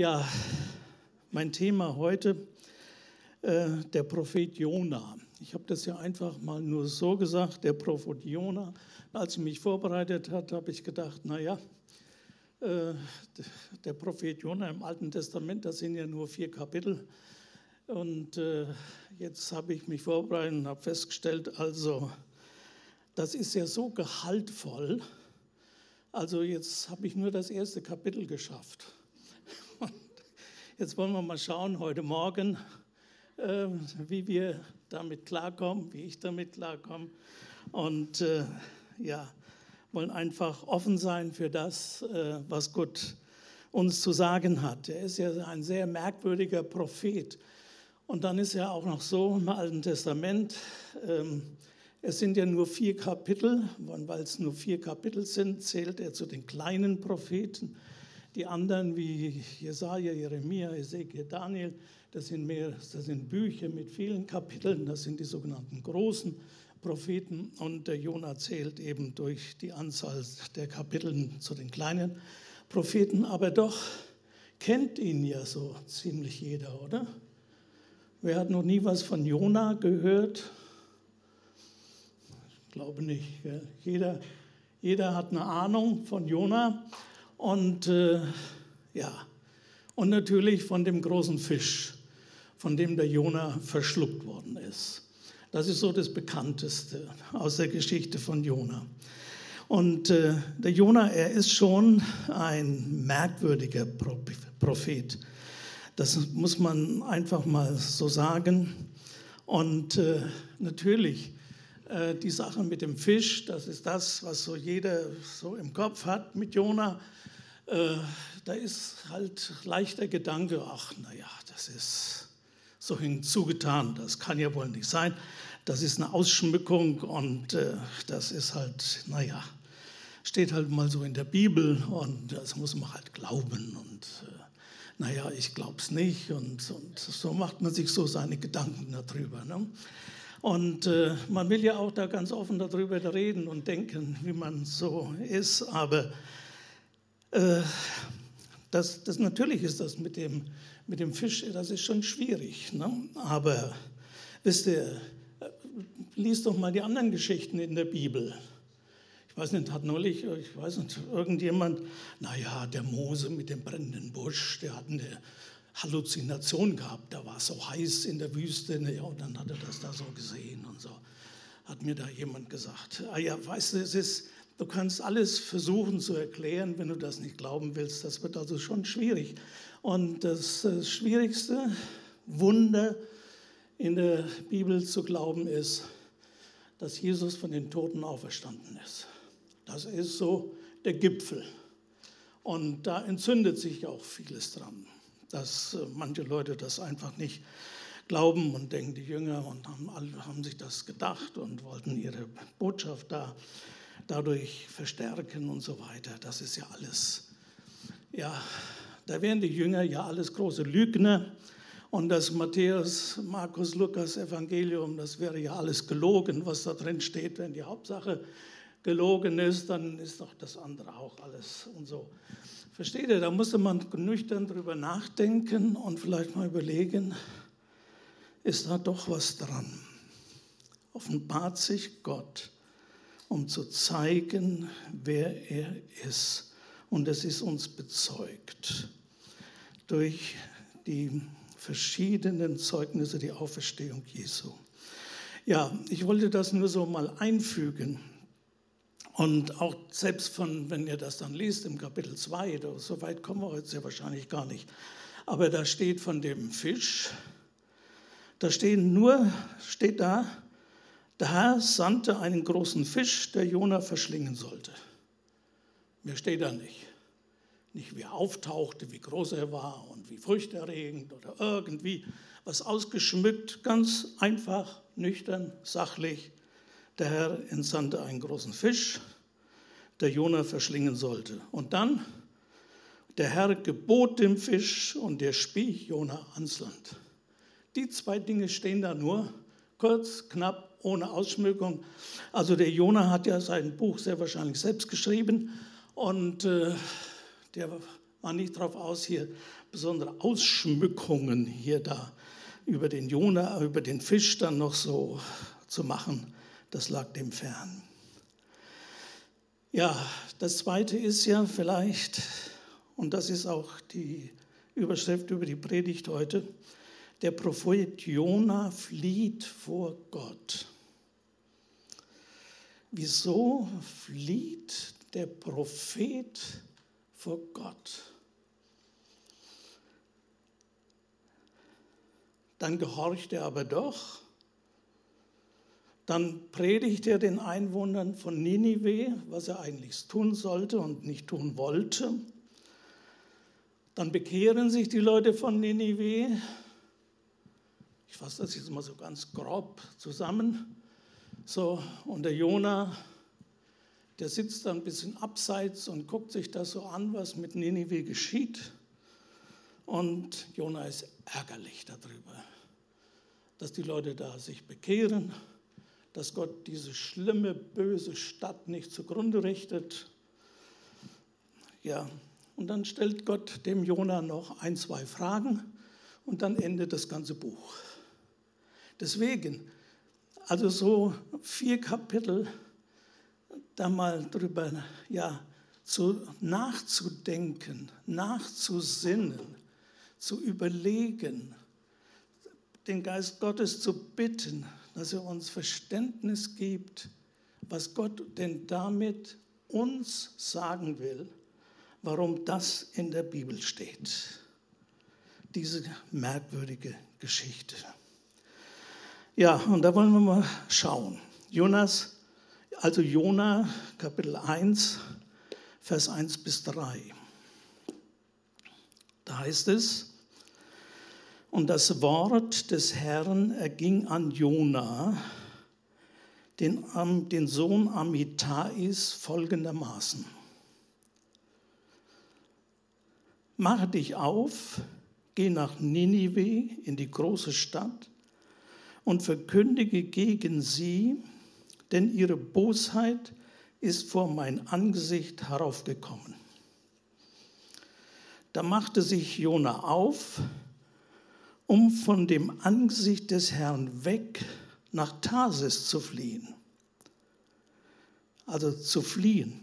Ja, mein Thema heute, äh, der Prophet Jona. Ich habe das ja einfach mal nur so gesagt, der Prophet Jona. Als ich mich vorbereitet hat, habe ich gedacht, naja, äh, der Prophet Jona im Alten Testament, das sind ja nur vier Kapitel. Und äh, jetzt habe ich mich vorbereitet und habe festgestellt, also das ist ja so gehaltvoll. Also jetzt habe ich nur das erste Kapitel geschafft. Und jetzt wollen wir mal schauen heute Morgen, äh, wie wir damit klarkommen, wie ich damit klarkomme. Und äh, ja, wollen einfach offen sein für das, äh, was Gott uns zu sagen hat. Er ist ja ein sehr merkwürdiger Prophet. Und dann ist er auch noch so im Alten Testament, ähm, es sind ja nur vier Kapitel, weil es nur vier Kapitel sind, zählt er zu den kleinen Propheten. Die anderen wie Jesaja, Jeremia, Ezekiel, Daniel, das sind mehr, das sind Bücher mit vielen Kapiteln, das sind die sogenannten großen Propheten. Und der Jonah zählt eben durch die Anzahl der Kapitel zu den kleinen Propheten. Aber doch kennt ihn ja so ziemlich jeder, oder? Wer hat noch nie was von Jona gehört? Ich glaube nicht. Jeder, jeder hat eine Ahnung von Jona und äh, ja, und natürlich von dem großen Fisch, von dem der Jona verschluckt worden ist. Das ist so das Bekannteste aus der Geschichte von Jona. Und äh, der Jona, er ist schon ein merkwürdiger Prophet. Das muss man einfach mal so sagen. Und äh, natürlich äh, die Sache mit dem Fisch, das ist das, was so jeder so im Kopf hat mit Jona. Äh, da ist halt leichter Gedanke, ach naja, das ist so hinzugetan, das kann ja wohl nicht sein. Das ist eine Ausschmückung und äh, das ist halt, naja, steht halt mal so in der Bibel und das muss man halt glauben und äh, naja, ich glaube es nicht. Und, und, so macht man sich so seine Gedanken darüber. Ne? Und äh, man will ja auch da ganz offen darüber reden und denken, wie man so ist. Aber äh, das, das, natürlich ist das mit dem, mit dem Fisch, das ist schon schwierig. Ne? Aber wisst ihr, äh, liest doch mal die anderen Geschichten in der Bibel. Ich weiß nicht, hat neulich, ich weiß nicht, irgendjemand, naja, der Mose mit dem brennenden Busch, der hat eine Halluzination gehabt, da war es so heiß in der Wüste, ja, ne, und dann hat er das da so gesehen und so. Hat mir da jemand gesagt. Ah ja, weißt du, es ist, du kannst alles versuchen zu erklären, wenn du das nicht glauben willst. Das wird also schon schwierig. Und das, das schwierigste Wunder in der Bibel zu glauben ist, dass Jesus von den Toten auferstanden ist. Das ist so der Gipfel. Und da entzündet sich auch vieles dran, dass äh, manche Leute das einfach nicht glauben und denken, die Jünger und haben, haben sich das gedacht und wollten ihre Botschaft da dadurch verstärken und so weiter. Das ist ja alles, ja, da wären die Jünger ja alles große Lügner. Und das Matthäus, Markus, Lukas Evangelium, das wäre ja alles gelogen, was da drin steht, wenn die Hauptsache gelogen ist, dann ist doch das andere auch alles und so. Versteht ihr, da musste man nüchtern drüber nachdenken und vielleicht mal überlegen, ist da doch was dran? Offenbart sich Gott, um zu zeigen, wer er ist. Und es ist uns bezeugt durch die verschiedenen Zeugnisse, die Auferstehung Jesu. Ja, ich wollte das nur so mal einfügen. Und auch selbst von, wenn ihr das dann liest im Kapitel 2, so weit kommen wir jetzt ja wahrscheinlich gar nicht, aber da steht von dem Fisch, da stehen nur, steht da, der Herr sandte einen großen Fisch, der Jona verschlingen sollte. Mehr steht da nicht. Nicht wie er auftauchte, wie groß er war und wie furchterregend oder irgendwie was ausgeschmückt, ganz einfach, nüchtern, sachlich. Der Herr entsandte einen großen Fisch, der Jona verschlingen sollte. Und dann, der Herr gebot dem Fisch und der spie Jona ans Land. Die zwei Dinge stehen da nur, kurz, knapp, ohne Ausschmückung. Also der Jona hat ja sein Buch sehr wahrscheinlich selbst geschrieben und äh, der war nicht darauf aus, hier besondere Ausschmückungen hier da über den Jona, über den Fisch dann noch so zu machen. Das lag dem fern. Ja, das zweite ist ja vielleicht, und das ist auch die Überschrift über die Predigt heute, der Prophet Jona flieht vor Gott. Wieso flieht der Prophet vor Gott? Dann gehorcht er aber doch. Dann predigt er den Einwohnern von Ninive, was er eigentlich tun sollte und nicht tun wollte. Dann bekehren sich die Leute von Ninive. Ich fasse das jetzt mal so ganz grob zusammen. So, und der Jona, der sitzt dann ein bisschen abseits und guckt sich das so an, was mit Ninive geschieht. Und Jona ist ärgerlich darüber, dass die Leute da sich bekehren, dass Gott diese schlimme, böse Stadt nicht zugrunde richtet. Ja, und dann stellt Gott dem Jona noch ein, zwei Fragen und dann endet das ganze Buch. Deswegen, also so vier Kapitel, da mal drüber ja, zu, nachzudenken, nachzusinnen, zu überlegen, den Geist Gottes zu bitten, dass er uns Verständnis gibt, was Gott denn damit uns sagen will warum das in der Bibel steht. Diese merkwürdige Geschichte. Ja, und da wollen wir mal schauen. Jonas, also Jona, Kapitel 1, Vers 1 bis 3. Da heißt es, und das Wort des Herrn erging an Jona, den, den Sohn Amitais, folgendermaßen. Mache dich auf, geh nach Ninive in die große Stadt und verkündige gegen sie, denn ihre Bosheit ist vor mein Angesicht heraufgekommen. Da machte sich Jona auf, um von dem Angesicht des Herrn weg nach Tarsis zu fliehen. Also zu fliehen.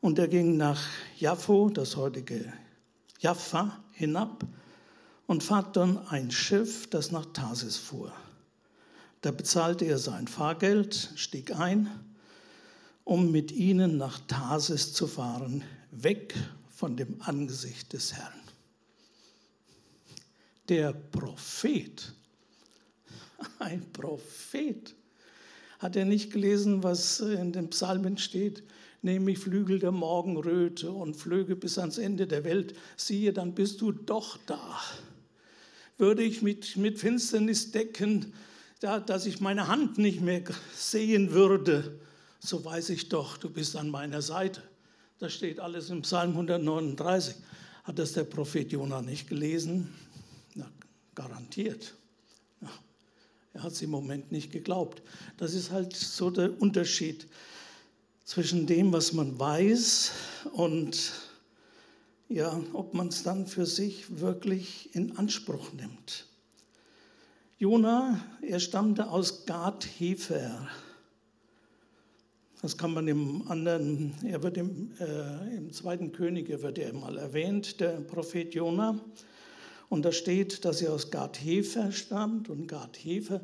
Und er ging nach Jaffo, das heutige Jaffa hinab und fand dann ein Schiff, das nach Tarsis fuhr. Da bezahlte er sein Fahrgeld, stieg ein, um mit ihnen nach Tarsis zu fahren, weg von dem Angesicht des Herrn. Der Prophet, ein Prophet, hat er nicht gelesen, was in den Psalmen steht? nehme ich Flügel der Morgenröte und flöge bis ans Ende der Welt, siehe, dann bist du doch da. Würde ich mit, mit Finsternis decken, da, dass ich meine Hand nicht mehr sehen würde, so weiß ich doch, du bist an meiner Seite. Das steht alles im Psalm 139. Hat das der Prophet Jonah nicht gelesen? Garantiert. Ja, er hat es im Moment nicht geglaubt. Das ist halt so der Unterschied zwischen dem, was man weiß und ja, ob man es dann für sich wirklich in Anspruch nimmt. Jona, er stammte aus Gad Hefer. Das kann man im anderen, er wird im, äh, im zweiten Könige wird er mal erwähnt, der Prophet Jona. Und da steht, dass er aus Gad Hefer stammt und Gad Hefer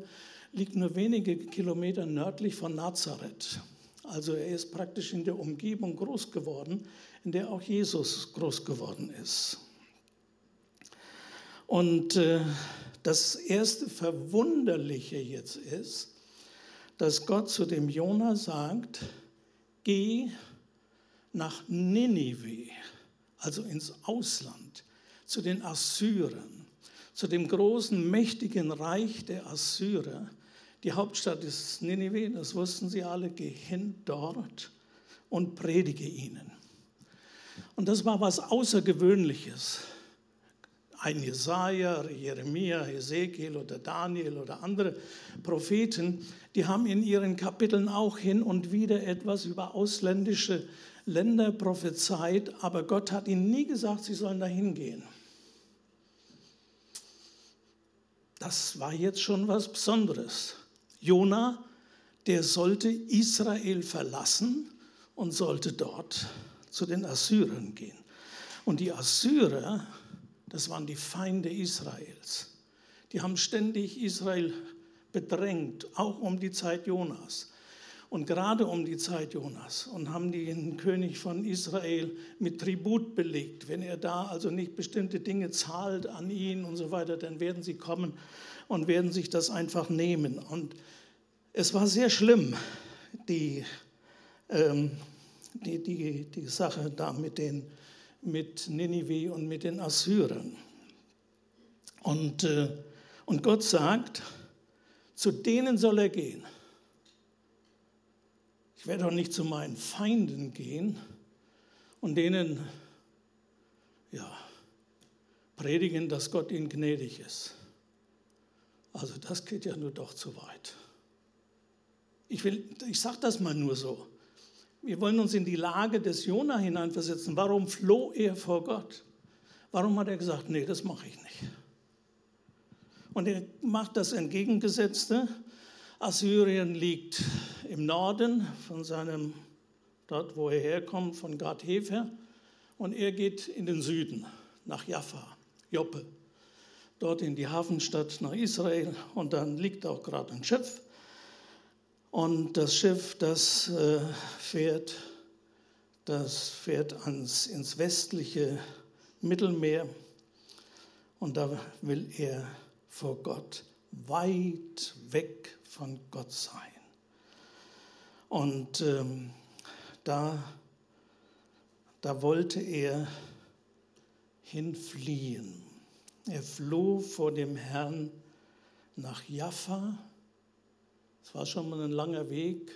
liegt nur wenige Kilometer nördlich von Nazareth. Also er ist praktisch in der Umgebung groß geworden, in der auch Jesus groß geworden ist. Und äh, das erste Verwunderliche jetzt ist, dass Gott zu dem Jona sagt, geh nach Ninive, also ins Ausland, zu den Assyrern, zu dem großen, mächtigen Reich der Assyrer, die Hauptstadt ist Ninive, das wussten sie alle. Geh hin dort und predige ihnen. Und das war was Außergewöhnliches. Ein Jesaja, Jeremia, Ezekiel oder Daniel oder andere Propheten, die haben in ihren Kapiteln auch hin und wieder etwas über ausländische Länder prophezeit, aber Gott hat ihnen nie gesagt, sie sollen dahin gehen. Das war jetzt schon was Besonderes. Jona, der sollte Israel verlassen und sollte dort zu den Assyrern gehen. Und die Assyrer, das waren die Feinde Israels. Die haben ständig Israel bedrängt, auch um die Zeit Jonas. Und gerade um die Zeit Jonas und haben den König von Israel mit Tribut belegt. Wenn er da also nicht bestimmte Dinge zahlt an ihn und so weiter, dann werden sie kommen und werden sich das einfach nehmen. Und es war sehr schlimm, die, ähm, die, die, die Sache da mit, den, mit Ninive und mit den Assyrern. Und, äh, und Gott sagt, zu denen soll er gehen. Ich werde doch nicht zu meinen Feinden gehen und denen ja, predigen, dass Gott ihnen gnädig ist. Also das geht ja nur doch zu weit. Ich, ich sage das mal nur so. Wir wollen uns in die Lage des Jona hineinversetzen. Warum floh er vor Gott? Warum hat er gesagt, nee, das mache ich nicht? Und er macht das Entgegengesetzte. Assyrien liegt im Norden von seinem, dort wo er herkommt, von Gad Hefer. Und er geht in den Süden, nach Jaffa, Joppe, dort in die Hafenstadt nach Israel. Und dann liegt auch gerade ein Schiff. Und das Schiff, das äh, fährt, das fährt ans, ins westliche Mittelmeer. Und da will er vor Gott weit weg von Gott sein. Und ähm, da, da wollte er hinfliehen. Er floh vor dem Herrn nach Jaffa. Es war schon mal ein langer Weg,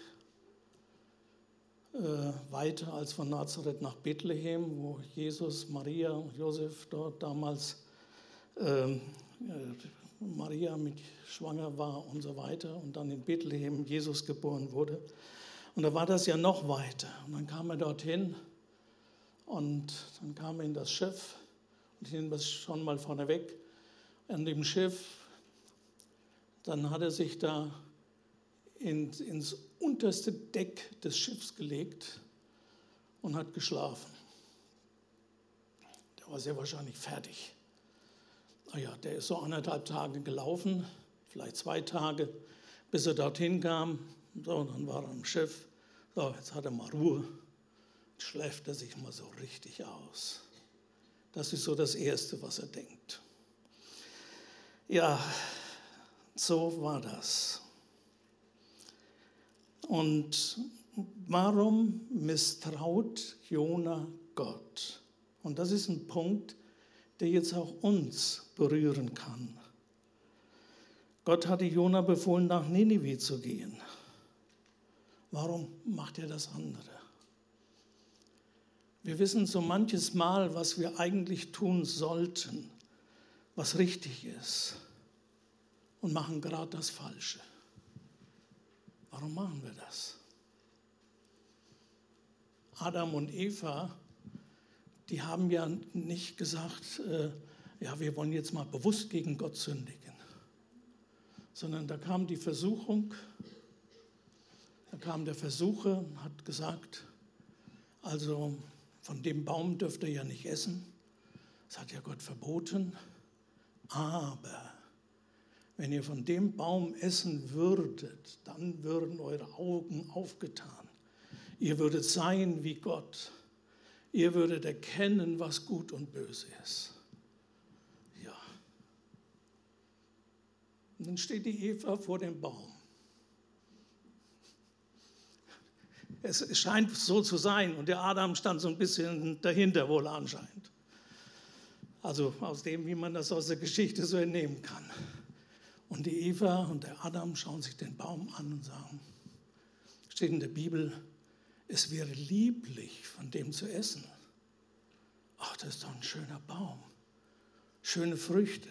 äh, weiter als von Nazareth nach Bethlehem, wo Jesus, Maria und Josef dort damals ähm, äh, Maria mit schwanger war und so weiter und dann in Bethlehem Jesus geboren wurde. Und da war das ja noch weiter. Und dann kam er dorthin und dann kam er in das Schiff und ich nehme das schon mal vorneweg. An dem Schiff, dann hat er sich da in, ins unterste Deck des Schiffs gelegt und hat geschlafen. Der war sehr wahrscheinlich fertig naja, der ist so anderthalb Tage gelaufen, vielleicht zwei Tage, bis er dorthin kam. So, dann war er am Schiff. So, jetzt hat er mal Ruhe. Jetzt schläft er sich mal so richtig aus. Das ist so das Erste, was er denkt. Ja, so war das. Und warum misstraut Jona Gott? Und das ist ein Punkt, der jetzt auch uns berühren kann. Gott hatte Jona befohlen, nach Ninive zu gehen. Warum macht er das andere? Wir wissen so manches Mal, was wir eigentlich tun sollten, was richtig ist, und machen gerade das Falsche. Warum machen wir das? Adam und Eva die haben ja nicht gesagt, äh, ja, wir wollen jetzt mal bewusst gegen Gott sündigen, sondern da kam die Versuchung, da kam der Versucher und hat gesagt, also von dem Baum dürft ihr ja nicht essen, das hat ja Gott verboten, aber wenn ihr von dem Baum essen würdet, dann würden eure Augen aufgetan. Ihr würdet sein wie Gott ihr würdet erkennen, was gut und böse ist. Ja. Und dann steht die Eva vor dem Baum. Es scheint so zu sein und der Adam stand so ein bisschen dahinter wohl anscheinend. Also aus dem, wie man das aus der Geschichte so entnehmen kann. Und die Eva und der Adam schauen sich den Baum an und sagen, steht in der Bibel, es wäre lieblich, von dem zu essen. Ach, das ist doch ein schöner Baum. Schöne Früchte.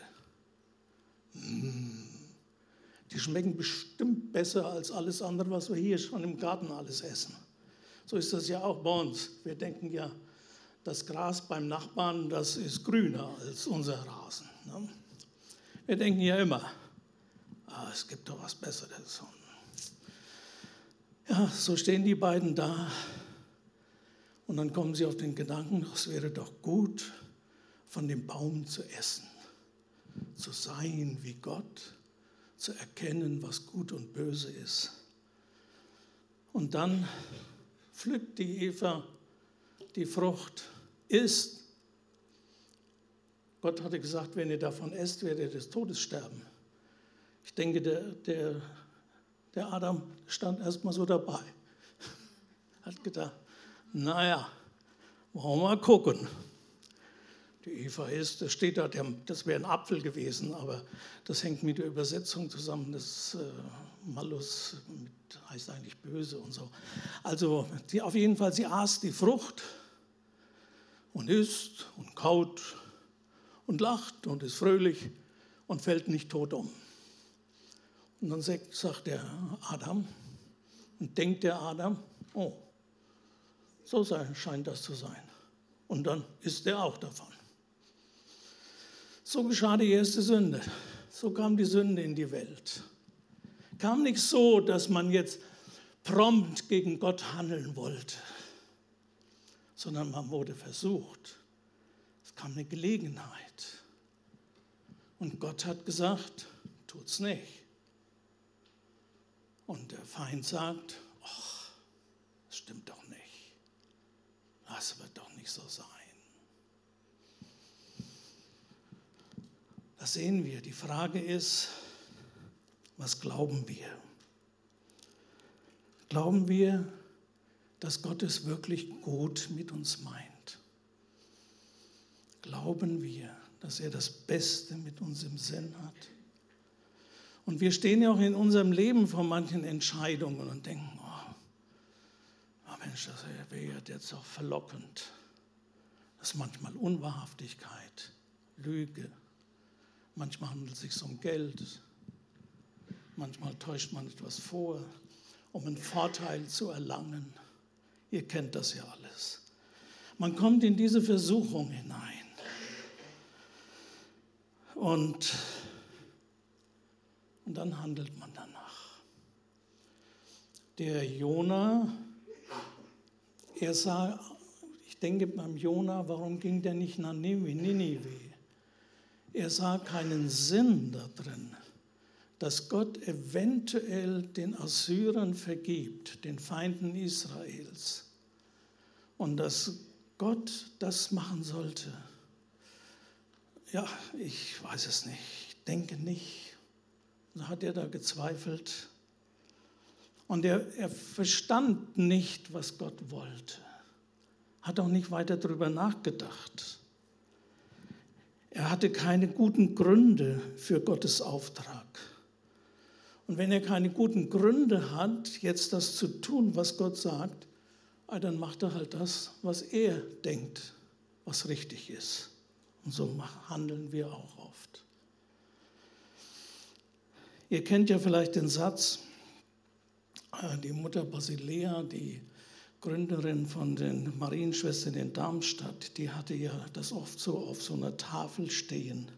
Mmh. Die schmecken bestimmt besser als alles andere, was wir hier schon im Garten alles essen. So ist das ja auch bei uns. Wir denken ja, das Gras beim Nachbarn, das ist grüner als unser Rasen. Ne? Wir denken ja immer, ah, es gibt doch was Besseres. Ja, so stehen die beiden da und dann kommen sie auf den Gedanken, es wäre doch gut, von dem Baum zu essen, zu sein wie Gott, zu erkennen, was gut und böse ist. Und dann pflückt die Eva die Frucht, isst. Gott hatte gesagt, wenn ihr davon esst, werdet ihr des Todes sterben. Ich denke, der, der, der Adam stand erstmal so dabei. Hat gedacht, naja, wollen wir mal gucken. Die Eva ist, das steht da, das wäre ein Apfel gewesen, aber das hängt mit der Übersetzung zusammen. Das äh, Malus mit, heißt eigentlich böse und so. Also die, auf jeden Fall, sie aß die Frucht und isst und kaut und lacht und ist fröhlich und fällt nicht tot um. Und dann sagt der Adam und denkt der Adam, oh, so scheint das zu sein. Und dann isst er auch davon. So geschah die erste Sünde. So kam die Sünde in die Welt. Kam nicht so, dass man jetzt prompt gegen Gott handeln wollte, sondern man wurde versucht. Es kam eine Gelegenheit. Und Gott hat gesagt, tut's nicht. Und der Feind sagt, ach, das stimmt doch nicht. Das wird doch nicht so sein. Das sehen wir. Die Frage ist, was glauben wir? Glauben wir, dass Gott es wirklich gut mit uns meint? Glauben wir, dass er das Beste mit uns im Sinn hat? Und wir stehen ja auch in unserem Leben vor manchen Entscheidungen und denken, oh, oh Mensch, das wäre jetzt auch verlockend. Das ist manchmal Unwahrhaftigkeit, Lüge. Manchmal handelt es sich um Geld. Manchmal täuscht man etwas vor, um einen Vorteil zu erlangen. Ihr kennt das ja alles. Man kommt in diese Versuchung hinein. Und und dann handelt man danach. Der Jona, er sah, ich denke beim Jona, warum ging der nicht nach Ninive? Er sah keinen Sinn darin, dass Gott eventuell den Assyrern vergibt, den Feinden Israels. Und dass Gott das machen sollte. Ja, ich weiß es nicht. Ich denke nicht. Und hat er da gezweifelt. Und er, er verstand nicht, was Gott wollte. Hat auch nicht weiter darüber nachgedacht. Er hatte keine guten Gründe für Gottes Auftrag. Und wenn er keine guten Gründe hat, jetzt das zu tun, was Gott sagt, ah, dann macht er halt das, was er denkt, was richtig ist. Und so handeln wir auch oft. Ihr kennt ja vielleicht den Satz, äh, die Mutter Basilea, die Gründerin von den Marienschwestern in Darmstadt, die hatte ja das oft so auf so einer Tafel stehen.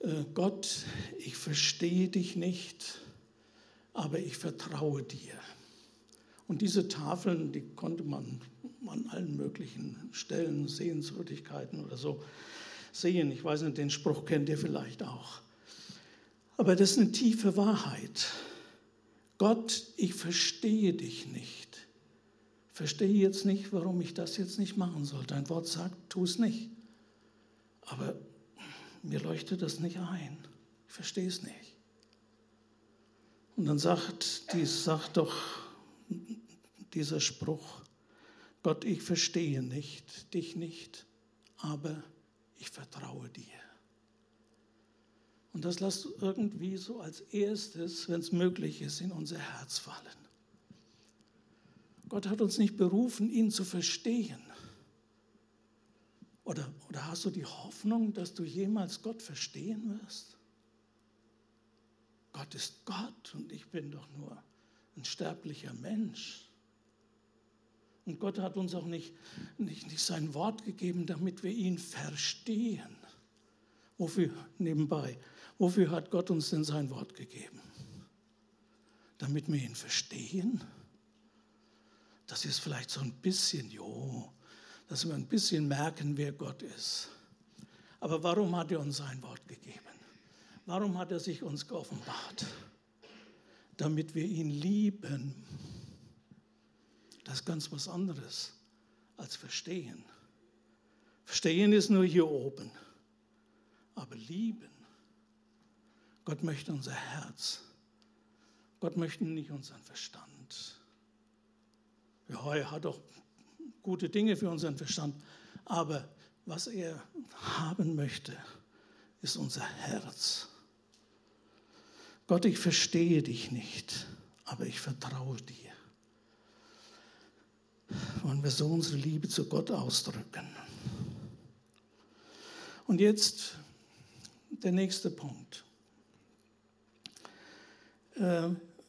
Äh, Gott, ich verstehe dich nicht, aber ich vertraue dir. Und diese Tafeln, die konnte man an allen möglichen Stellen, Sehenswürdigkeiten oder so sehen. Ich weiß nicht, den Spruch kennt ihr vielleicht auch. Aber das ist eine tiefe Wahrheit. Gott, ich verstehe dich nicht. Verstehe jetzt nicht, warum ich das jetzt nicht machen soll. Dein Wort sagt, tu es nicht. Aber mir leuchtet das nicht ein. Ich verstehe es nicht. Und dann sagt, dies, sagt doch dieser Spruch, Gott, ich verstehe nicht, dich nicht, aber ich vertraue dir. Und das lasst irgendwie so als erstes, wenn es möglich ist, in unser Herz fallen. Gott hat uns nicht berufen, ihn zu verstehen. Oder, oder hast du die Hoffnung, dass du jemals Gott verstehen wirst? Gott ist Gott und ich bin doch nur ein sterblicher Mensch. Und Gott hat uns auch nicht, nicht, nicht sein Wort gegeben, damit wir ihn verstehen. Wofür, nebenbei, wofür hat Gott uns denn sein Wort gegeben? Damit wir ihn verstehen? Das ist vielleicht so ein bisschen, jo, dass wir ein bisschen merken, wer Gott ist. Aber warum hat er uns sein Wort gegeben? Warum hat er sich uns geoffenbart? Damit wir ihn lieben. Das ist ganz was anderes als verstehen. Verstehen ist nur hier oben. Aber lieben, Gott möchte unser Herz. Gott möchte nicht unseren Verstand. Ja, er hat auch gute Dinge für unseren Verstand. Aber was er haben möchte, ist unser Herz. Gott, ich verstehe dich nicht, aber ich vertraue dir. Wollen wir so unsere Liebe zu Gott ausdrücken. Und jetzt der nächste Punkt. Äh,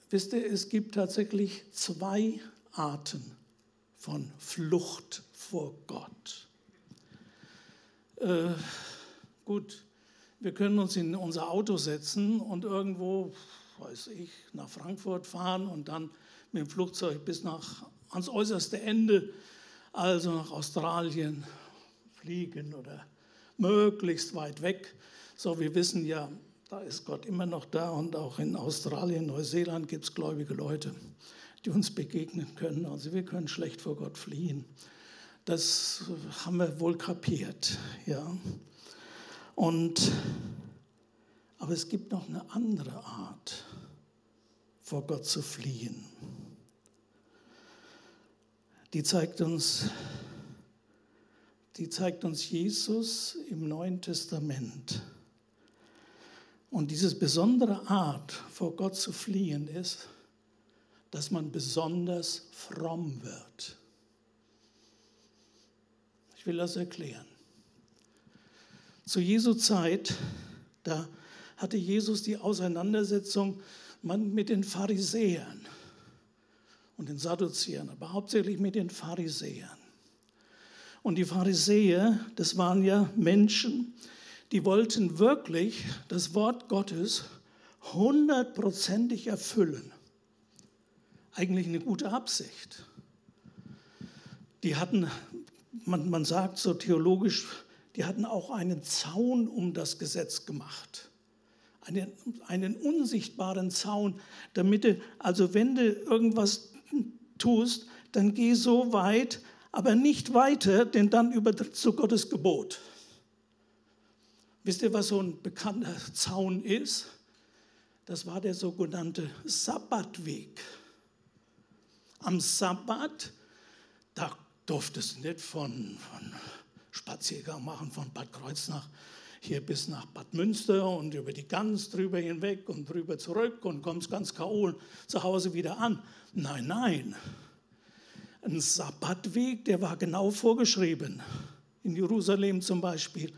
wisst ihr, es gibt tatsächlich zwei Arten von Flucht vor Gott. Äh, gut, wir können uns in unser Auto setzen und irgendwo, weiß ich, nach Frankfurt fahren und dann mit dem Flugzeug bis nach, ans äußerste Ende, also nach Australien fliegen oder möglichst weit weg. So, wir wissen ja, da ist Gott immer noch da und auch in Australien, Neuseeland gibt es gläubige Leute, die uns begegnen können. Also wir können schlecht vor Gott fliehen. Das haben wir wohl kapiert, ja. Und, aber es gibt noch eine andere Art, vor Gott zu fliehen. Die zeigt uns, die zeigt uns Jesus im Neuen Testament. Und diese besondere Art, vor Gott zu fliehen, ist, dass man besonders fromm wird. Ich will das erklären. Zu Jesu Zeit, da hatte Jesus die Auseinandersetzung mit den Pharisäern und den Sadduzäern, aber hauptsächlich mit den Pharisäern. Und die Pharisäer, das waren ja Menschen, die wollten wirklich das Wort Gottes hundertprozentig erfüllen. Eigentlich eine gute Absicht. Die hatten, man, man sagt so theologisch, die hatten auch einen Zaun um das Gesetz gemacht. Einen, einen unsichtbaren Zaun, damit du, also wenn du irgendwas tust, dann geh so weit, aber nicht weiter, denn dann übertrittst du Gottes Gebot. Wisst ihr, was so ein bekannter Zaun ist? Das war der sogenannte Sabbatweg. Am Sabbat, da durftest du nicht von, von Spaziergang machen von Bad Kreuznach hier bis nach Bad Münster und über die Gans drüber hinweg und drüber zurück und kommst ganz kaol zu Hause wieder an. Nein, nein. Ein Sabbatweg, der war genau vorgeschrieben. In Jerusalem zum Beispiel.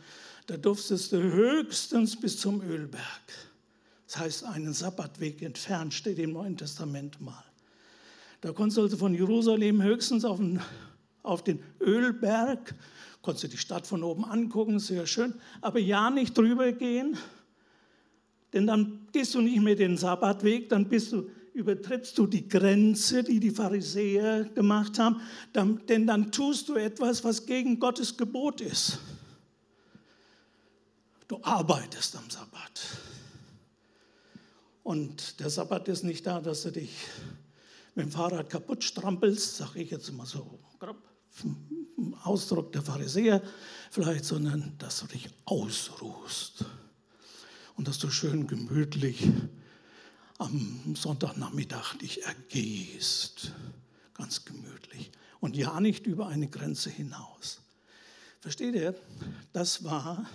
Da durftest du höchstens bis zum Ölberg. Das heißt, einen Sabbatweg entfernt steht im Neuen Testament mal. Da konntest du also von Jerusalem höchstens auf den, auf den Ölberg konntest du die Stadt von oben angucken, sehr schön, aber ja nicht drüber gehen, denn dann gehst du nicht mehr den Sabbatweg, dann bist du, übertrittst du die Grenze, die die Pharisäer gemacht haben, denn dann tust du etwas, was gegen Gottes Gebot ist. Du arbeitest am Sabbat. Und der Sabbat ist nicht da, dass du dich mit dem Fahrrad kaputt strampelst, sage ich jetzt mal so grob, Ausdruck der Pharisäer vielleicht, sondern dass du dich ausruhst und dass du schön gemütlich am Sonntagnachmittag dich ergehst, ganz gemütlich und ja nicht über eine Grenze hinaus. Versteht ihr? Das war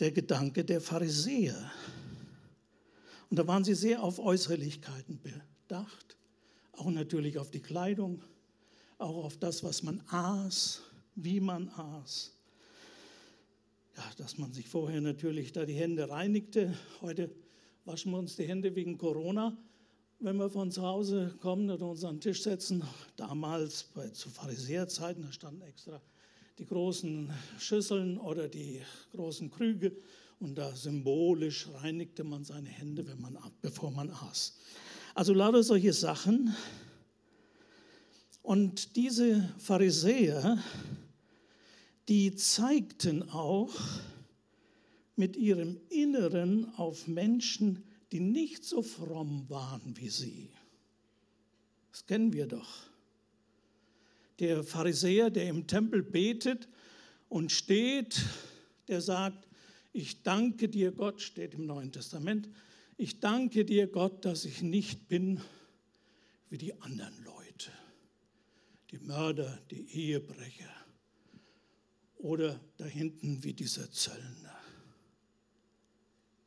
der Gedanke der Pharisäer. Und da waren sie sehr auf Äußerlichkeiten bedacht, auch natürlich auf die Kleidung auch auf das, was man aß, wie man aß. Ja, dass man sich vorher natürlich da die Hände reinigte. Heute waschen wir uns die Hände wegen Corona wenn wir von zu Hause kommen und uns an den Tisch setzen, damals bei, zu Pharisäerzeiten, da standen extra die großen Schüsseln oder die großen Krüge und da symbolisch reinigte man seine Hände, wenn man, bevor man aß. Also lauter solche Sachen. Und diese Pharisäer, die zeigten auch mit ihrem Inneren auf Menschen, die nicht so fromm waren wie sie. Das kennen wir doch. Der Pharisäer, der im Tempel betet und steht, der sagt, ich danke dir Gott, steht im Neuen Testament, ich danke dir Gott, dass ich nicht bin wie die anderen Leute, die Mörder, die Ehebrecher oder da hinten wie dieser Zöllner.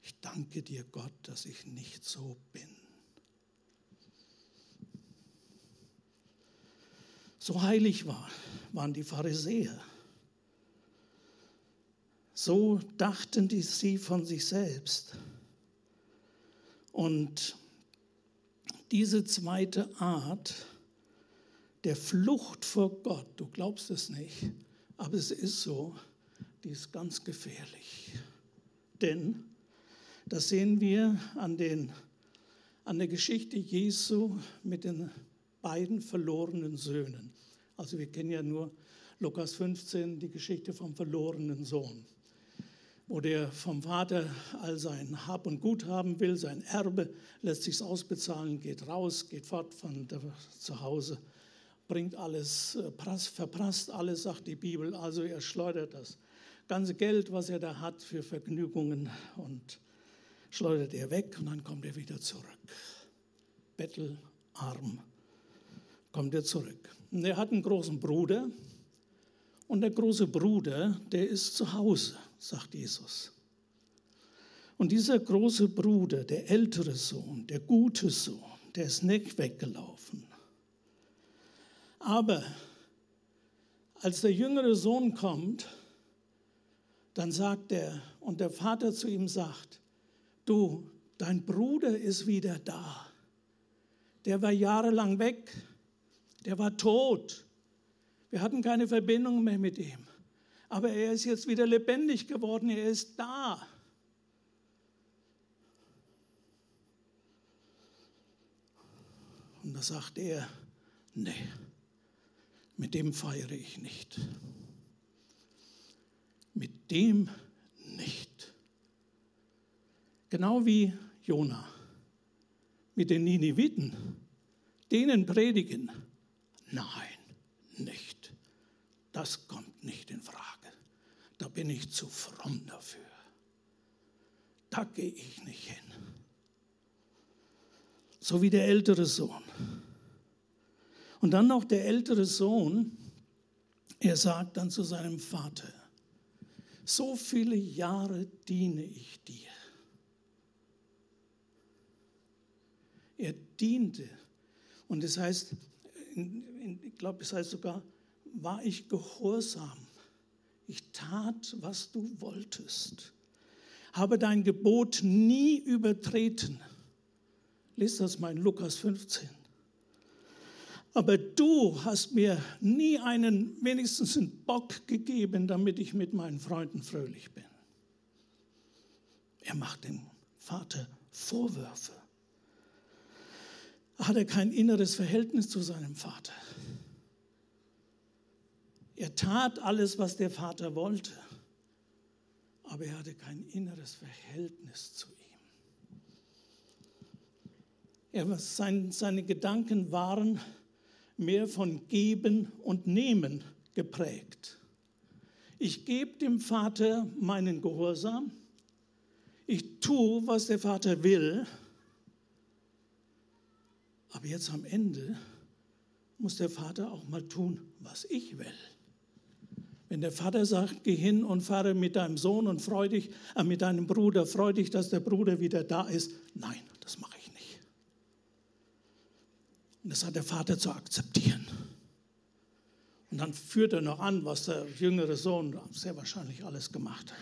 Ich danke dir, Gott, dass ich nicht so bin. So heilig war, waren die Pharisäer. So dachten die sie von sich selbst. Und diese zweite Art der Flucht vor Gott, du glaubst es nicht, aber es ist so, die ist ganz gefährlich. Denn das sehen wir an, den, an der Geschichte Jesu mit den beiden verlorenen Söhnen. Also wir kennen ja nur Lukas 15, die Geschichte vom verlorenen Sohn, wo der vom Vater all sein Hab und Gut haben will, sein Erbe, lässt sich ausbezahlen, geht raus, geht fort von zu Hause, bringt alles, äh, verprasst alles, sagt die Bibel. Also er schleudert das ganze Geld, was er da hat, für Vergnügungen und schleudert er weg und dann kommt er wieder zurück. Bettelarm kommt er zurück. Und er hat einen großen Bruder und der große Bruder, der ist zu Hause, sagt Jesus. Und dieser große Bruder, der ältere Sohn, der gute Sohn, der ist nicht weggelaufen. Aber als der jüngere Sohn kommt, dann sagt er, und der Vater zu ihm sagt, du, dein Bruder ist wieder da. Der war jahrelang weg, der war tot. Wir hatten keine Verbindung mehr mit ihm. Aber er ist jetzt wieder lebendig geworden, er ist da. Und da sagt er, nee, mit dem feiere ich nicht. Mit dem nicht. Genau wie Jona mit den Nineviten, denen predigen, nein, nicht. Das kommt nicht in Frage. Da bin ich zu fromm dafür. Da gehe ich nicht hin. So wie der ältere Sohn. Und dann noch der ältere Sohn, er sagt dann zu seinem Vater, so viele Jahre diene ich dir. Er diente. Und das heißt, ich glaube, es heißt sogar, war ich gehorsam. Ich tat, was du wolltest. Habe dein Gebot nie übertreten. Lies das mal in Lukas 15. Aber du hast mir nie einen, wenigstens einen Bock gegeben, damit ich mit meinen Freunden fröhlich bin. Er macht dem Vater Vorwürfe hat er kein inneres Verhältnis zu seinem Vater. Er tat alles, was der Vater wollte, aber er hatte kein inneres Verhältnis zu ihm. Er, sein, seine Gedanken waren mehr von Geben und Nehmen geprägt. Ich gebe dem Vater meinen Gehorsam, ich tue, was der Vater will, aber jetzt am Ende muss der Vater auch mal tun, was ich will. Wenn der Vater sagt, geh hin und fahre mit deinem Sohn und freu dich, äh, mit deinem Bruder, freu dich, dass der Bruder wieder da ist. Nein, das mache ich nicht. Und das hat der Vater zu akzeptieren. Und dann führt er noch an, was der jüngere Sohn sehr wahrscheinlich alles gemacht hat.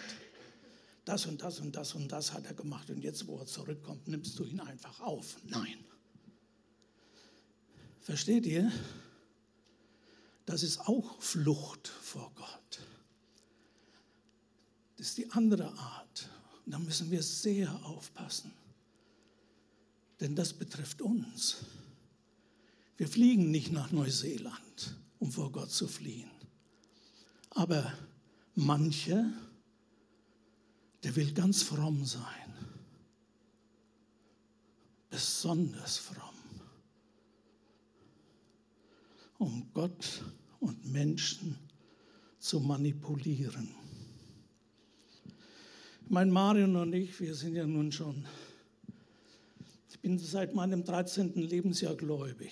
Das und das und das und das hat er gemacht. Und jetzt, wo er zurückkommt, nimmst du ihn einfach auf. Nein. Versteht ihr? Das ist auch Flucht vor Gott. Das ist die andere Art. Und da müssen wir sehr aufpassen. Denn das betrifft uns. Wir fliegen nicht nach Neuseeland, um vor Gott zu fliehen. Aber manche, der will ganz fromm sein. Besonders fromm. Um Gott und Menschen zu manipulieren. Mein Marion und ich, wir sind ja nun schon ich bin seit meinem 13. Lebensjahr gläubig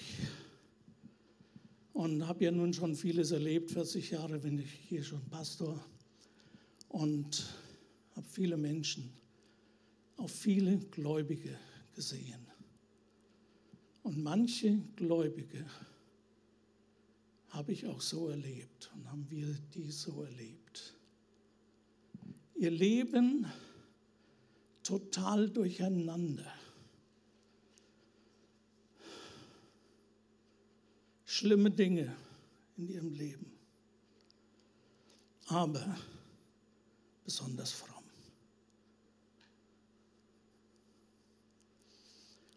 und habe ja nun schon vieles erlebt, 40 Jahre bin ich hier schon Pastor und habe viele Menschen, auch viele Gläubige gesehen. Und manche Gläubige habe ich auch so erlebt und haben wir die so erlebt. Ihr Leben total durcheinander. schlimme Dinge in ihrem Leben, aber besonders fromm.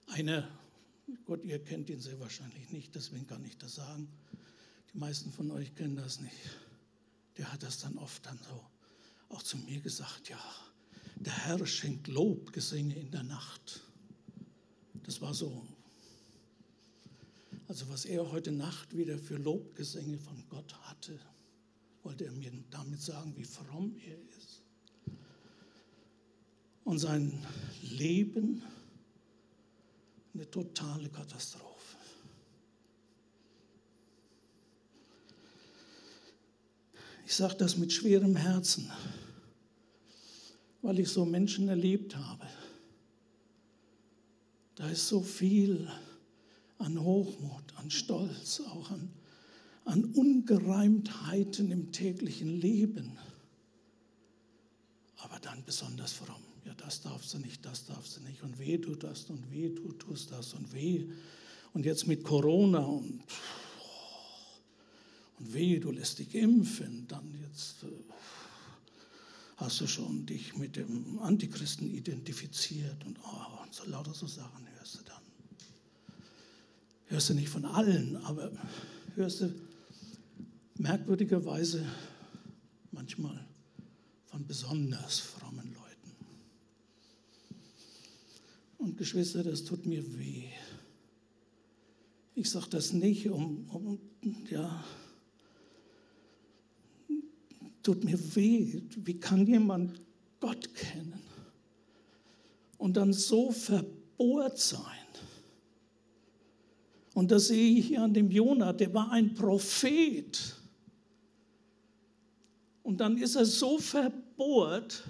Einer, Gott, ihr kennt ihn sehr wahrscheinlich nicht, deswegen kann ich das sagen. Die meisten von euch kennen das nicht. Der hat das dann oft dann so auch zu mir gesagt, ja, der Herr schenkt Lobgesänge in der Nacht. Das war so also was er heute Nacht wieder für Lobgesänge von Gott hatte, wollte er mir damit sagen, wie fromm er ist. Und sein Leben eine totale Katastrophe. Ich sage das mit schwerem Herzen, weil ich so Menschen erlebt habe. Da ist so viel an Hochmut, an Stolz, auch an, an Ungereimtheiten im täglichen Leben. Aber dann besonders fromm. Ja, das darfst du nicht, das darfst du nicht. Und weh tut das und weh du tust das und weh. Und jetzt mit Corona und, und weh, du lässt dich impfen. Dann jetzt äh, hast du schon dich mit dem Antichristen identifiziert und, oh, und so lauter so Sachen hörst du dann hörst du nicht von allen, aber hörst du merkwürdigerweise manchmal von besonders frommen Leuten. Und Geschwister, das tut mir weh. Ich sage das nicht, um, um, ja, tut mir weh. Wie kann jemand Gott kennen und dann so verbohrt sein? Und das sehe ich hier an dem Jonah, der war ein Prophet. Und dann ist er so verbohrt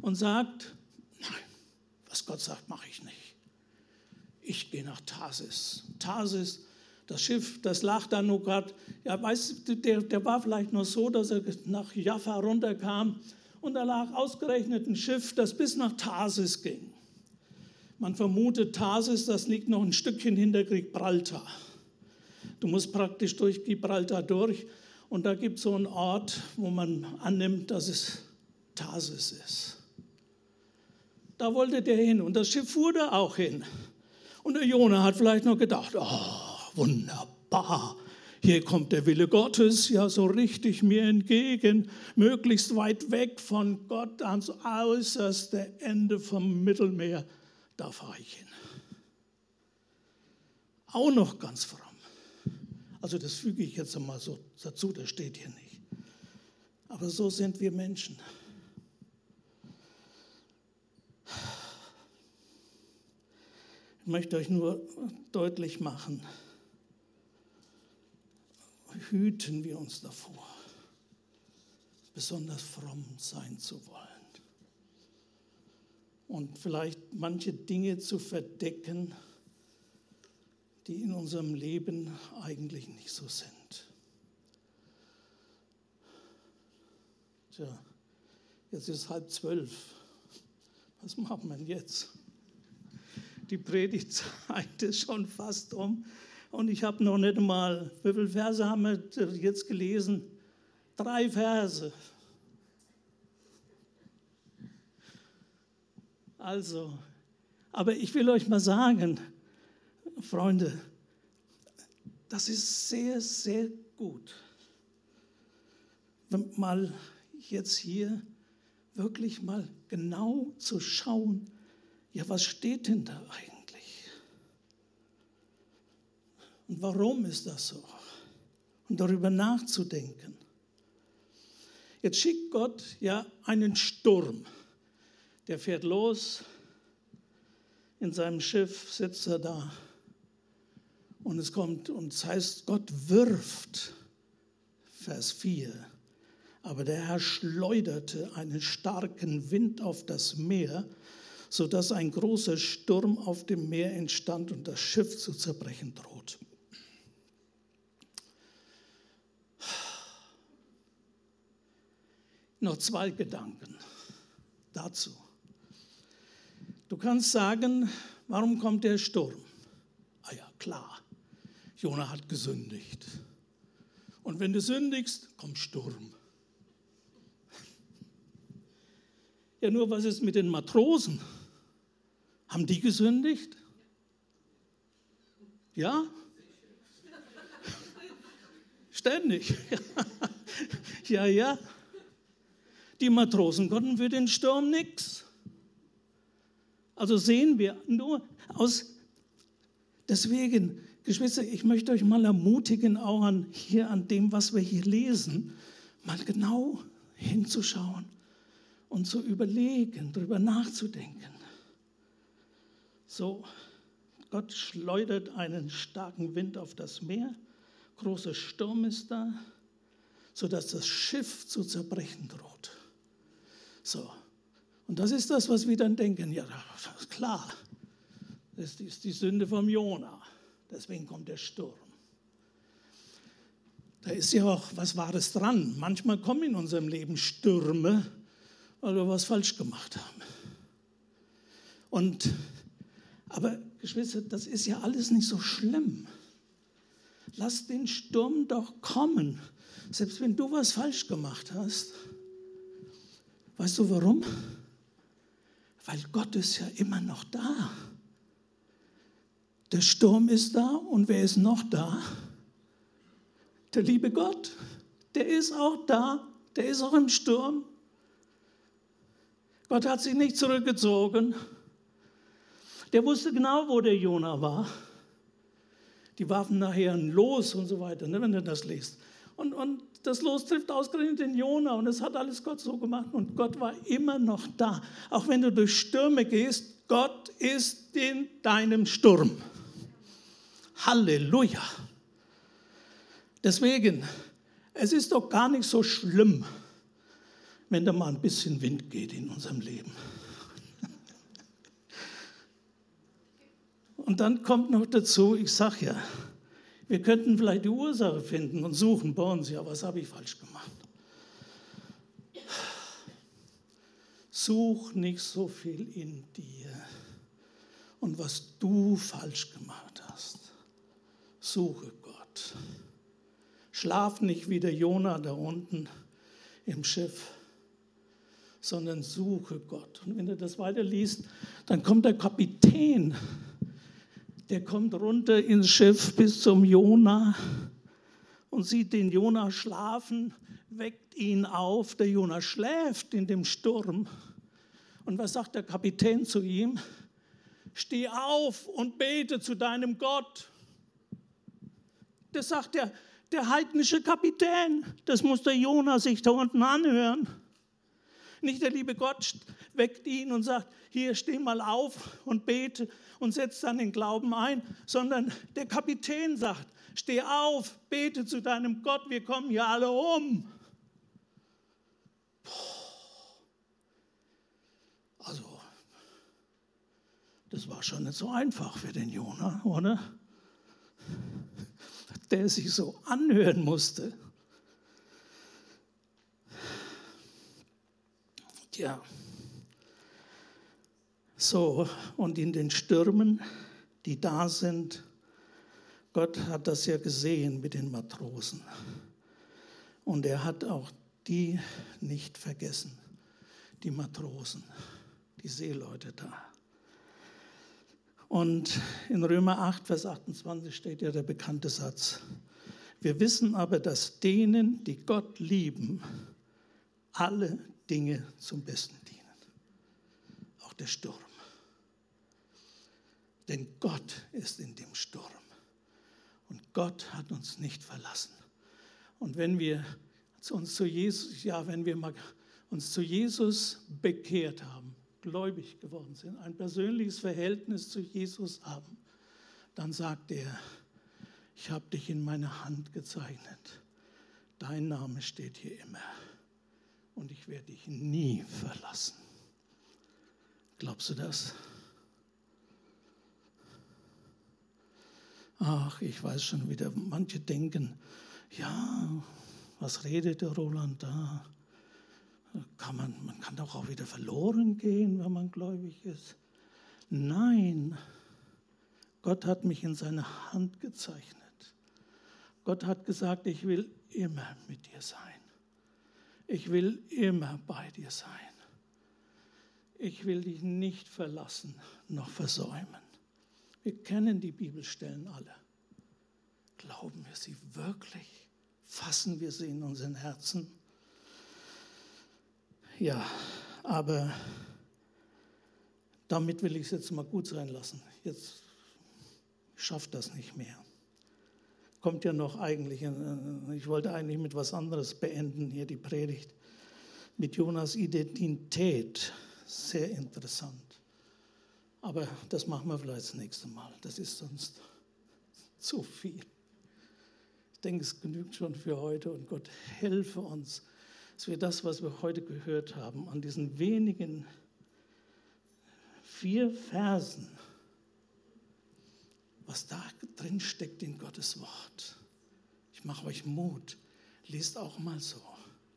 und sagt, nein, was Gott sagt, mache ich nicht. Ich gehe nach Tarsis. Tarsis, das Schiff, das lag da nur gerade, ja, weißt der, der war vielleicht nur so, dass er nach Jaffa runterkam und da lag ausgerechnet ein Schiff, das bis nach Tarsis ging. Man vermutet Tarsis, das liegt noch ein Stückchen hinter Gibraltar. Du musst praktisch durch Gibraltar durch und da gibt es so einen Ort, wo man annimmt, dass es Tarsis ist. Da wollte der hin und das Schiff fuhr da auch hin. Und der Jonah hat vielleicht noch gedacht, oh, wunderbar, hier kommt der Wille Gottes ja so richtig mir entgegen, möglichst weit weg von Gott ans äußerste Ende vom Mittelmeer da fahre ich hin. Auch noch ganz fromm. Also das füge ich jetzt einmal so dazu, das steht hier nicht. Aber so sind wir Menschen. Ich möchte euch nur deutlich machen, hüten wir uns davor, besonders fromm sein zu wollen und vielleicht manche Dinge zu verdecken, die in unserem Leben eigentlich nicht so sind. Tja, jetzt ist halb zwölf. Was macht man jetzt? Die Predigtzeit ist schon fast um. Und ich habe noch nicht mal, wie viele Verse haben wir jetzt gelesen? Drei Verse. Also, aber ich will euch mal sagen, Freunde, das ist sehr, sehr gut, mal jetzt hier wirklich mal genau zu schauen, ja, was steht denn da eigentlich? Und warum ist das so? Und darüber nachzudenken. Jetzt schickt Gott ja einen Sturm. Der fährt los, in seinem Schiff sitzt er da. Und es kommt, und es heißt, Gott wirft, Vers 4. Aber der Herr schleuderte einen starken Wind auf das Meer, sodass ein großer Sturm auf dem Meer entstand und das Schiff zu zerbrechen droht. Noch zwei Gedanken dazu. Du kannst sagen, warum kommt der Sturm? Ah ja, klar, Jona hat gesündigt. Und wenn du sündigst, kommt Sturm. Ja, nur was ist mit den Matrosen? Haben die gesündigt? Ja? Ständig. Ja, ja. Die Matrosen konnten für den Sturm nichts. Also sehen wir nur aus, deswegen, Geschwister, ich möchte euch mal ermutigen, auch an, hier an dem, was wir hier lesen, mal genau hinzuschauen und zu überlegen, darüber nachzudenken. So, Gott schleudert einen starken Wind auf das Meer, großer Sturm ist da, sodass das Schiff zu zerbrechen droht. So, und das ist das, was wir dann denken. Ja, klar. Das ist die Sünde vom Jona. Deswegen kommt der Sturm. Da ist ja auch was Wahres dran. Manchmal kommen in unserem Leben Stürme, weil wir was falsch gemacht haben. Und, aber Geschwister, das ist ja alles nicht so schlimm. Lass den Sturm doch kommen, selbst wenn du was falsch gemacht hast. Weißt du warum? Weil Gott ist ja immer noch da. Der Sturm ist da und wer ist noch da? Der liebe Gott. Der ist auch da. Der ist auch im Sturm. Gott hat sich nicht zurückgezogen. Der wusste genau, wo der Jona war. Die warfen nachher ein Los und so weiter, ne, wenn du das liest. Und, und das Los trifft ausgerechnet den Jona und es hat alles Gott so gemacht und Gott war immer noch da. Auch wenn du durch Stürme gehst, Gott ist in deinem Sturm. Halleluja. Deswegen, es ist doch gar nicht so schlimm, wenn da mal ein bisschen Wind geht in unserem Leben. Und dann kommt noch dazu, ich sage ja, wir könnten vielleicht die Ursache finden und suchen bei uns, ja, was habe ich falsch gemacht? Such nicht so viel in dir und was du falsch gemacht hast. Suche Gott. Schlaf nicht wie der Jona da unten im Schiff, sondern suche Gott. Und wenn du das weiterliest, dann kommt der Kapitän der kommt runter ins Schiff bis zum Jona und sieht den Jona schlafen, weckt ihn auf. Der Jona schläft in dem Sturm. Und was sagt der Kapitän zu ihm? Steh auf und bete zu deinem Gott. Das sagt der, der heidnische Kapitän. Das muss der Jona sich da unten anhören. Nicht der liebe Gott weckt ihn und sagt, hier steh mal auf und bete und setzt dann den Glauben ein, sondern der Kapitän sagt, steh auf, bete zu deinem Gott, wir kommen hier alle um. Also, das war schon nicht so einfach für den Jona, oder? Der sich so anhören musste. Tja. So, und in den Stürmen, die da sind, Gott hat das ja gesehen mit den Matrosen. Und er hat auch die nicht vergessen, die Matrosen, die Seeleute da. Und in Römer 8, Vers 28 steht ja der bekannte Satz. Wir wissen aber, dass denen, die Gott lieben, alle Dinge zum Besten dienen. Auch der Sturm. Denn Gott ist in dem Sturm. Und Gott hat uns nicht verlassen. Und wenn wir uns zu Jesus, ja, wenn wir uns zu Jesus bekehrt haben, gläubig geworden sind, ein persönliches Verhältnis zu Jesus haben, dann sagt er, ich habe dich in meine Hand gezeichnet. Dein Name steht hier immer. Und ich werde dich nie verlassen. Glaubst du das? Ach, ich weiß schon wieder, manche denken, ja, was redet der Roland da? Kann man, man kann doch auch wieder verloren gehen, wenn man gläubig ist. Nein, Gott hat mich in seine Hand gezeichnet. Gott hat gesagt, ich will immer mit dir sein. Ich will immer bei dir sein. Ich will dich nicht verlassen noch versäumen. Wir kennen die Bibelstellen alle. Glauben wir sie wirklich? Fassen wir sie in unseren Herzen? Ja, aber damit will ich es jetzt mal gut sein lassen. Jetzt schafft das nicht mehr. Kommt ja noch eigentlich, ich wollte eigentlich mit was anderes beenden hier die Predigt, mit Jonas Identität. Sehr interessant. Aber das machen wir vielleicht das nächste Mal. Das ist sonst zu viel. Ich denke, es genügt schon für heute und Gott helfe uns, dass wir das, was wir heute gehört haben, an diesen wenigen vier Versen, was da drin steckt in Gottes Wort. Ich mache euch Mut. Lest auch mal so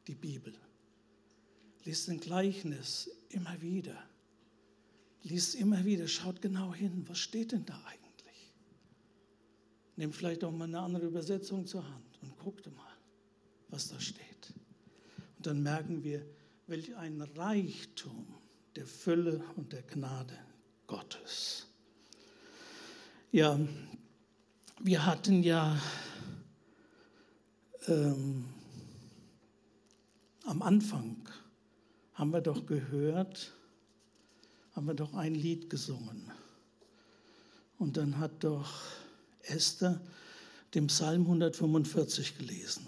die Bibel. Lest ein Gleichnis immer wieder. Liest immer wieder, schaut genau hin, was steht denn da eigentlich? Nehmt vielleicht auch mal eine andere Übersetzung zur Hand und guckt mal, was da steht. Und dann merken wir, welch ein Reichtum der Fülle und der Gnade Gottes. Ja, wir hatten ja ähm, am Anfang, haben wir doch gehört, haben wir doch ein Lied gesungen. Und dann hat doch Esther den Psalm 145 gelesen.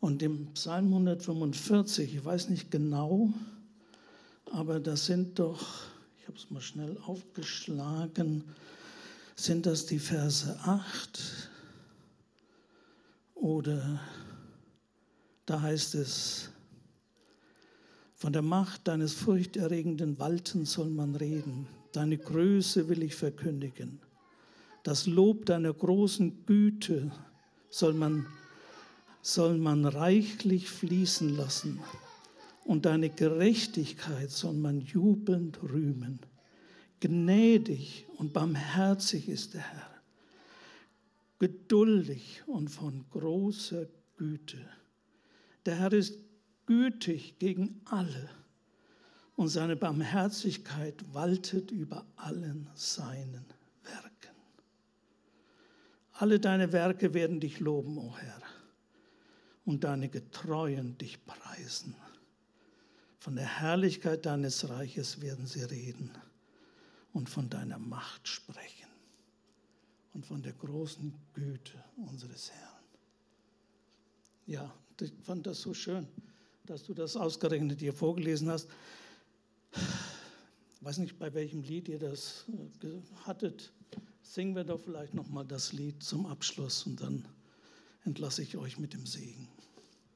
Und im Psalm 145, ich weiß nicht genau, aber das sind doch, ich habe es mal schnell aufgeschlagen, sind das die Verse 8 oder da heißt es, von der Macht deines furchterregenden Waltens soll man reden. Deine Größe will ich verkündigen. Das Lob deiner großen Güte soll man, soll man reichlich fließen lassen. Und deine Gerechtigkeit soll man jubelnd rühmen. Gnädig und barmherzig ist der Herr, geduldig und von großer Güte. Der Herr ist gütig gegen alle und seine Barmherzigkeit waltet über allen seinen Werken. Alle deine Werke werden dich loben, o oh Herr, und deine Getreuen dich preisen. Von der Herrlichkeit deines Reiches werden sie reden und von deiner Macht sprechen und von der großen Güte unseres Herrn. Ja, ich fand das so schön dass du das ausgerechnet hier vorgelesen hast. Ich weiß nicht, bei welchem Lied ihr das äh, hattet. Singen wir doch vielleicht noch mal das Lied zum Abschluss und dann entlasse ich euch mit dem Segen.